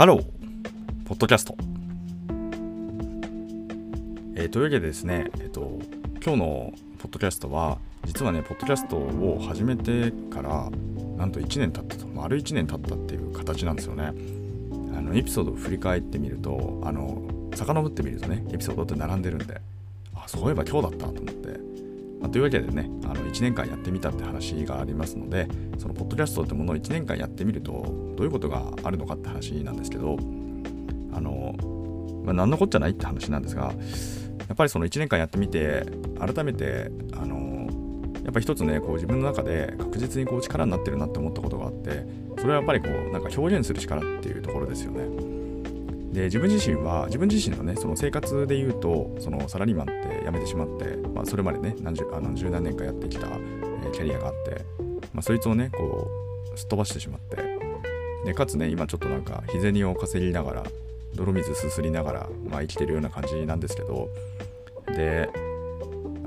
ハロー、ポッドキャスト。えーというわけでですね、えっ、と、今日のポッドキャストは、実はね、ポッドキャストを始めてから、なんと1年経ったと、丸1年経ったっていう形なんですよね。あの、エピソードを振り返ってみると、あの、遡ってみるとね、エピソードって並んでるんで、あ、そういえば今日だったと思って、まあ、というわけでね、あの1年間やってみたって話がありますので、そのポッドキャストってものを1年間やってみると、どういうことがあるのかって話なんですけど、あの、まあ、何のこっちゃないって話なんですが、やっぱりその1年間やってみて、改めて、あの、やっぱり一つね、こう自分の中で確実にこう力になってるなって思ったことがあって、それはやっぱりこう、なんか表現する力っていうところですよね。で自分自身は自分自身のねその生活で言うとそのサラリーマンって辞めてしまって、まあ、それまでね何十あの十何年かやってきた、えー、キャリアがあって、まあ、そいつをねこうすっ飛ばしてしまってでかつね今ちょっとなんか日銭を稼ぎながら泥水すすりながら、まあ、生きてるような感じなんですけどで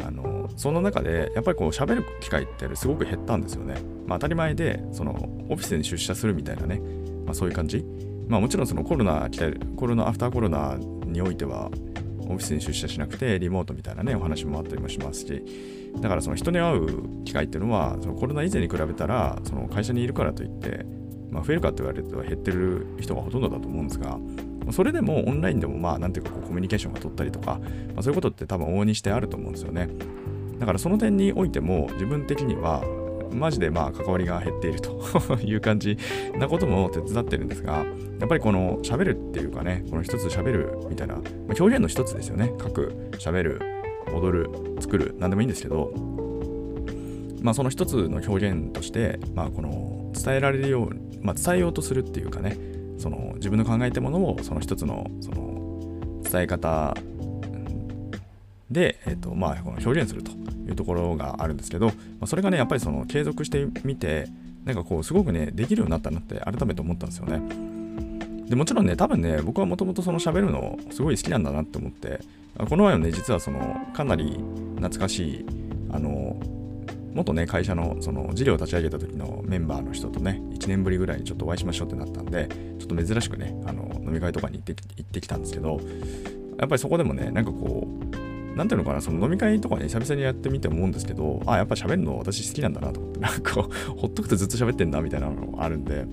あのその中でやっぱりこう喋る機会ってすごく減ったんですよね。まあ、当たり前でそのオフィスに出社するみたいなね、まあ、そういう感じまあもちろんそのコロナ来たコロナアフターコロナにおいてはオフィスに出社しなくてリモートみたいなねお話もあったりもしますしだからその人に会う機会っていうのはそのコロナ以前に比べたらその会社にいるからといって、まあ、増えるかって言われると減ってる人がほとんどだと思うんですがそれでもオンラインでもまあなんていうかこうコミュニケーションが取ったりとか、まあ、そういうことって多分往々にしてあると思うんですよね。だからその点においても自分的にはマジでまあ関わりが減っていると いう感じなことも手伝ってるんですが、やっぱりこの喋るっていうかね、この一つ喋るみたいな、まあ、表現の一つですよね。書く、喋る、踊る、作る、何でもいいんですけど、まあその一つの表現として、まあこの伝えられるよう、まあ伝えようとするっていうかね、その自分の考えたものをその一つのその伝え方で、えっとまあ、この表現するというところがあるんですけど、まあ、それがねやっぱりその継続してみてなんかこうすごくねできるようになったなって改めて思ったんですよね。でもちろんね多分ね僕はもともとその喋るのすごい好きなんだなって思ってこの前はね実はそのかなり懐かしいあの元ね会社のその事業を立ち上げた時のメンバーの人とね1年ぶりぐらいにちょっとお会いしましょうってなったんでちょっと珍しくねあの飲み会とかに行って行ってきたんですけどやっぱりそこでもねなんかこうなんていうのかな、その飲み会とかね、久々にやってみて思うんですけど、あ、やっぱ喋るの私好きなんだなと思って、なんかこう ほっとくとずっと喋ってんだみたいなのがあるんで、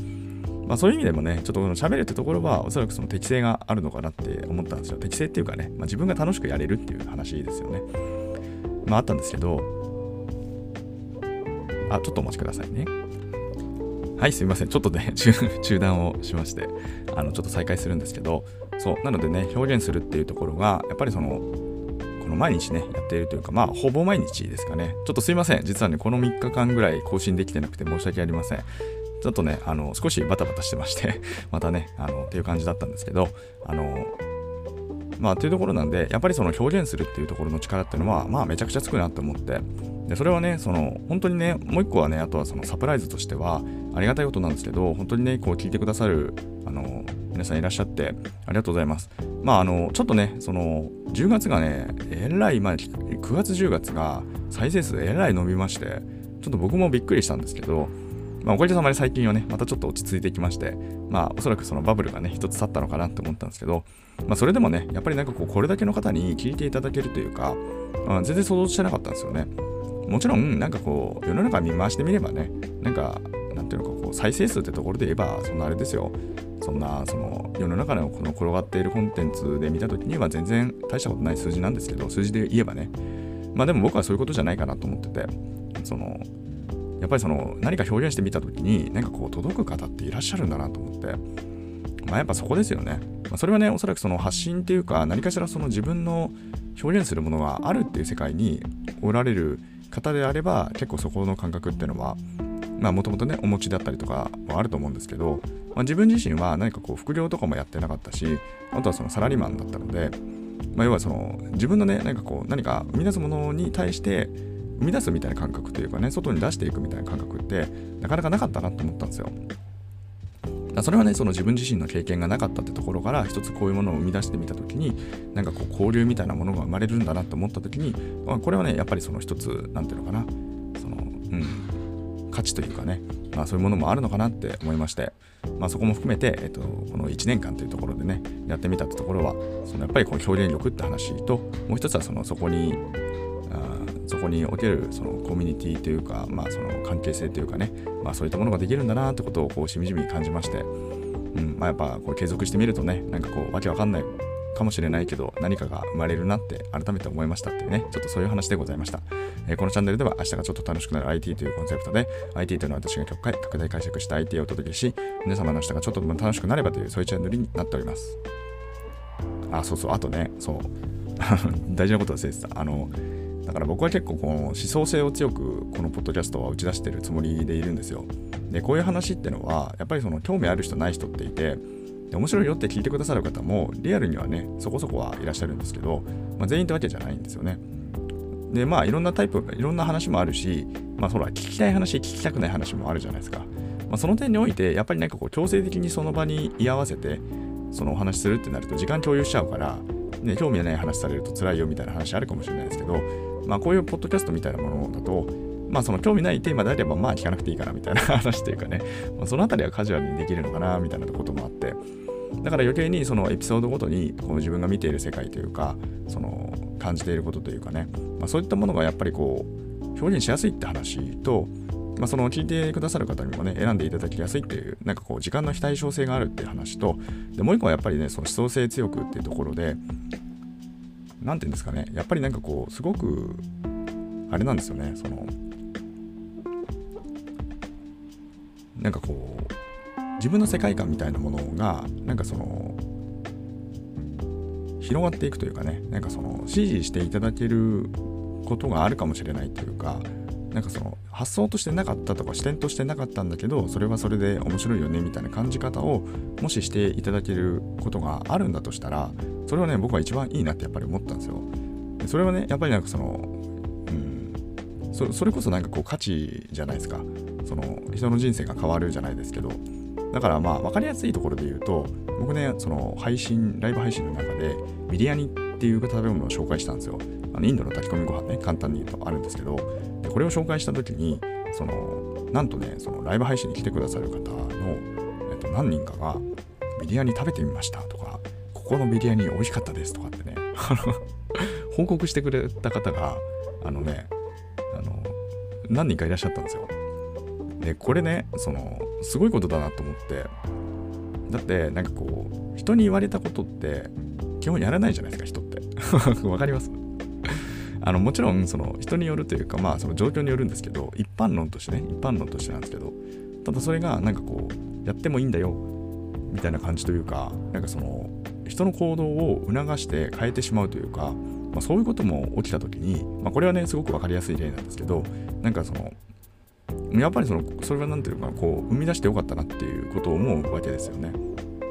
まあそういう意味でもね、ちょっとこの喋るってところは、おそらくその適性があるのかなって思ったんですよ。適性っていうかね、まあ、自分が楽しくやれるっていう話ですよね。まああったんですけど、あ、ちょっとお待ちくださいね。はい、すみません。ちょっとね、中断をしまして、あの、ちょっと再開するんですけど、そう、なのでね、表現するっていうところが、やっぱりその、の毎日ね、やっているというか、まあ、ほぼ毎日ですかね。ちょっとすいません。実はね、この3日間ぐらい更新できてなくて申し訳ありません。ちょっとね、あの、少しバタバタしてまして またね、あの、っていう感じだったんですけど、あの、まあ、というところなんで、やっぱりその表現するっていうところの力っていうのは、まあ、めちゃくちゃつくなって思って、で、それはね、その、本当にね、もう一個はね、あとはそのサプライズとしては、ありがたいことなんですけど、本当にね、こう聞いてくださる、あの、皆さんいらっしゃって、ありがとうございます。まあ、あの、ちょっとね、その、10月がね、えらい、まあ、9月、10月が再生数えらい伸びまして、ちょっと僕もびっくりしたんですけど、まあ、おかげさまで最近はね、またちょっと落ち着いてきまして、まあ、おそらくそのバブルがね、一つ去ったのかなって思ったんですけど、まあ、それでもね、やっぱりなんかこう、これだけの方に聞いていただけるというか、まあ、全然想像してなかったんですよね。もちろん、なんかこう、世の中見回してみればね、なんか、なんていうのか、こう、再生数ってところで言えば、そんなあれですよ。そんな、その、世の中のこの転がっているコンテンツで見たときには全然大したことない数字なんですけど、数字で言えばね。まあでも僕はそういうことじゃないかなと思ってて、その、やっぱりその何か表現してみた時に何かこう届く方っていらっしゃるんだなと思って。まあやっぱそこですよね、まあ、それはねおそらくその発信っていうか何かしらその自分の表現するものがあるっていう世界におられる方であれば結構そこの感覚っていうのはもともとねお持ちだったりとかはあると思うんですけど、まあ、自分自身は何かこう副業とかもやってなかったしあとはそのサラリーマンだったので、まあ、要はその自分のね何かこう何か生み出すものに対して生み出すみたいな感覚というかね、外に出していくみたいな感覚って、なかなかなかったなと思ったんですよ。それはね、その自分自身の経験がなかったってところから、一つこういうものを生み出してみたときに、なんかこう交流みたいなものが生まれるんだなと思ったときに、まあ、これはね、やっぱりその一つ、なんていうのかな、その、うん、価値というかね、まあ、そういうものもあるのかなって思いまして、まあ、そこも含めて、えっと、この1年間というところでねやってみたってところはそのやっぱりこの表現力って話ともう一つはそのそこにあそこにおけるそのコミュニティというか、まあ、その関係性というかね、まあ、そういったものができるんだなってことをこうしみじみ感じまして、うんまあ、やっぱこう継続してみるとねなんかこうわけわかんないかもしれないけど何かが生まれるなって改めて思いましたっていうねちょっとそういう話でございました、えー、このチャンネルでは明日がちょっと楽しくなる IT というコンセプトで IT というのは私が極快拡大解釈した IT をお届けし皆様の明日がちょっとでも楽しくなればというそういうチャンネルになっております。あそうそうあとねそう。大事なこと忘れてた。あのだから僕は結構この思想性を強くこのポッドキャストは打ち出してるつもりでいるんですよ。でこういう話ってのはやっぱりその興味ある人ない人っていてで面白いよって聞いてくださる方もリアルにはねそこそこはいらっしゃるんですけど、まあ、全員ってわけじゃないんですよね。でまあいろんなタイプいろんな話もあるしまあそら聞きたい話聞きたくない話もあるじゃないですか、まあ、その点においてやっぱりなんかこう強制的にその場に居合わせてそのお話するってなると時間共有しちゃうからね、興味ない話されると辛いよみたいな話あるかもしれないですけど、まあ、こういうポッドキャストみたいなものだと、まあ、その興味ないテーマであれば、まあ、聞かなくていいかなみたいな 話というかね、まあ、そのあたりはカジュアルにできるのかなみたいなこともあって、だから余計にそのエピソードごとにこう自分が見ている世界というかその感じていることというかね、まあ、そういったものがやっぱりこう表現しやすいって話と、まあ、その聞いてくださる方にもね選んでいただきやすいっていうなんかこう時間の非対称性があるっていう話とでもう一個はやっぱりねその思想性強くっていうところで何て言うんですかね。やっぱりなんかこうすごくあれなんですよね。そのなんかこう自分の世界観みたいなものがなんかその広がっていくというかねなんかその支持していただけることがあるかもしれないというかなんかその発想としてなかったとか視点としてなかったんだけどそれはそれで面白いよねみたいな感じ方をもししていただけることがあるんだとしたらそれはね僕は一番いいなってやっぱり思ったんですよ。それはねやっぱりなんかそのそそれこそなんかこう価値じゃないですか。その人の人生が変わるじゃないですけど。だからまあ分かりやすいところで言うと僕ねその配信ライブ配信の中でビリヤニっていう食べ物を紹介したんですよ。あのインドの炊き込みご飯ね簡単に言うとあるんですけど。でこれを紹介した時にそのなんとねそのライブ配信に来てくださる方の、えっと、何人かがビリヤニ食べてみましたとかここのビリヤニ美味しかったですとかってね報告してくれた方があのね何人かいらっしゃったんですよ。でこれねそのすごいことだなと思って。だってなんかこう人に言われたことって基本やらないじゃないですか人って。わかります？あのもちろんその人によるというかまあその状況によるんですけど一般論としてね一般論としてなんですけどただそれがなんかこうやってもいいんだよみたいな感じというかなんかその人の行動を促して変えてしまうというか、まあ、そういうことも起きた時に、まあ、これはねすごく分かりやすい例なんですけどなんかそのやっぱりそのそれは何ていうかこう生み出してよかったなっていうことを思うわけですよね。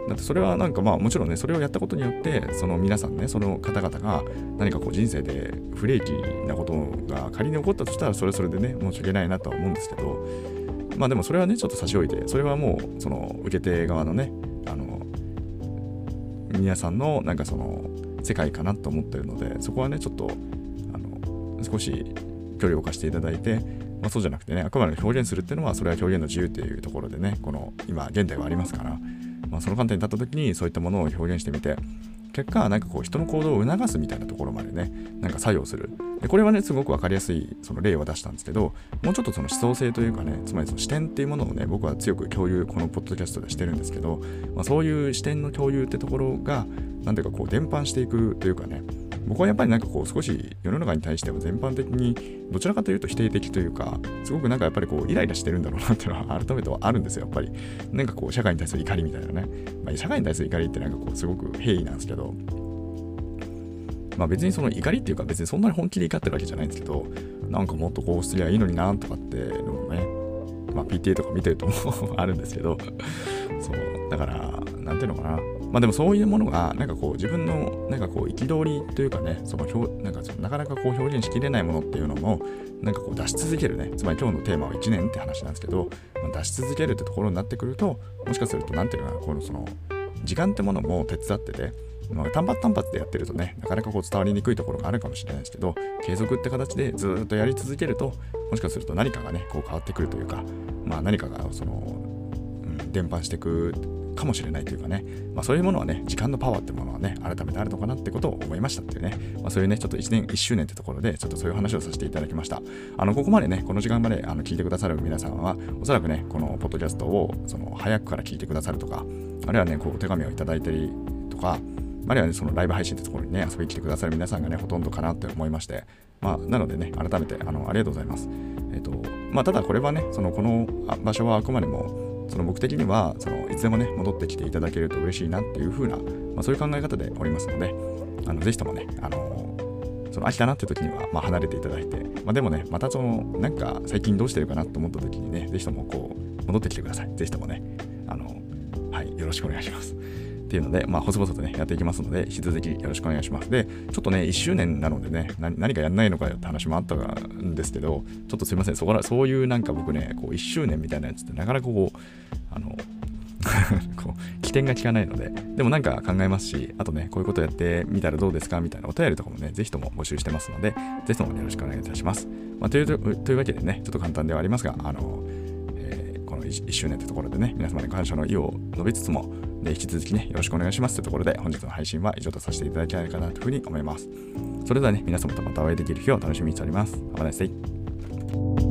だってそれはなんかまあもちろんねそれをやったことによってその皆さんねその方々が何かこう人生で不利益なことが仮に起こったとしたらそれそれでね申し訳ないなとは思うんですけどまあでもそれはねちょっと差し置いてそれはもうその受け手側のねあの皆さんのなんかその世界かなと思ってるのでそこはねちょっとあの少し距離を置かせていただいてまあ、そうじゃなくてね、あくまで表現するっていうのは、それは表現の自由っていうところでね、この今、現代はありますから、まあ、その観点に立った時にそういったものを表現してみて、結果、なんかこう人の行動を促すみたいなところまでね、なんか作用する。でこれはね、すごく分かりやすいその例を出したんですけど、もうちょっとその思想性というかね、つまりその視点っていうものをね、僕は強く共有、このポッドキャストでしてるんですけど、まあ、そういう視点の共有ってところが、なんていうかこう伝播していくというかね、僕はやっぱりなんかこう少し世の中に対しては全般的にどちらかというと否定的というかすごくなんかやっぱりこうイライラしてるんだろうなっていうのは改めてはあるんですよ。やっぱりなんかこう社会に対する怒りみたいなね、まあ、社会に対する怒りってなんかこうすごく平易なんですけど。まあ別にその怒りっていうか別にそんなに本気で怒ってるわけじゃないんですけどなんかもっとこうすりゃいいのになとかっていうのもねまあ PTA とか見てるとも あるんですけど。そうだからなんていうのかな。まあでもそういうものが、なんかこう自分のなんかこう憤りというかね、その表なんかなかなかこう表現しきれないものっていうのも、なんかこう出し続けるね、つまり今日のテーマは1年って話なんですけど、まあ、出し続けるってところになってくると、もしかすると何ていうかな、このその時間ってものも手伝ってて、まあ、単発単発でやってるとね、なかなかこう伝わりにくいところがあるかもしれないですけど、継続って形でずっとやり続けると、もしかすると何かがねこう変わってくるというか、まあ、何かがその、うん、伝播していくかもしれないというかね、まあ、そういうものはね、時間のパワーってものはね、改めてあるのかなってことを思いましたっていうね、まあ、そういうね、ちょっと1年、1周年ってところで、ちょっとそういう話をさせていただきました。あの、ここまでね、この時間まであの聞いてくださる皆さんは、おそらくね、このポッドキャストを、その、早くから聞いてくださるとか、あるいはね、こう、お手紙をいただいたりとか、あるいはね、そのライブ配信ってところにね、遊びに来てくださる皆さんがね、ほとんどかなって思いまして、まあ、なのでね、改めて、あの、ありがとうございます。えっ、と、まあ、ただこれはね、その、この場所はあくまでも、その僕的にはそのいつでもね戻ってきていただけると嬉しいなっていう風な、まあ、そういう考え方でおりますのであのぜひともねあのその飽きたなって時には、まあ、離れていただいて、まあ、でもねまたそのなんか最近どうしてるかなと思った時にねぜひともこう戻ってきてください。ぜひともねあのはいよろしくお願いします。っていうので、まあ、細々とね、やっていきますので、引き続きよろしくお願いします。で、ちょっとね、1周年なのでね、何かやんないのかよって話もあったんですけど、ちょっとすいません、そこらそういうなんか僕ね、こう1周年みたいなやつってなかなかこう、あの、こう起点が効かないので、でもなんか考えますし、あとね、こういうことやってみたらどうですかみたいなお便りとかもね、ぜひとも募集してますので、ぜひともよろしくお願いいたします。まあ、というというわけでね、ちょっと簡単ではありますが、あの、1周年というところでね、皆様に感謝の意を述べつつも、で引き続きね、よろしくお願いしますというところで、本日の配信は以上とさせていただきたいかなというふうに思います。それではね、皆様とまたお会いできる日を楽しみにしております。Have a nice day.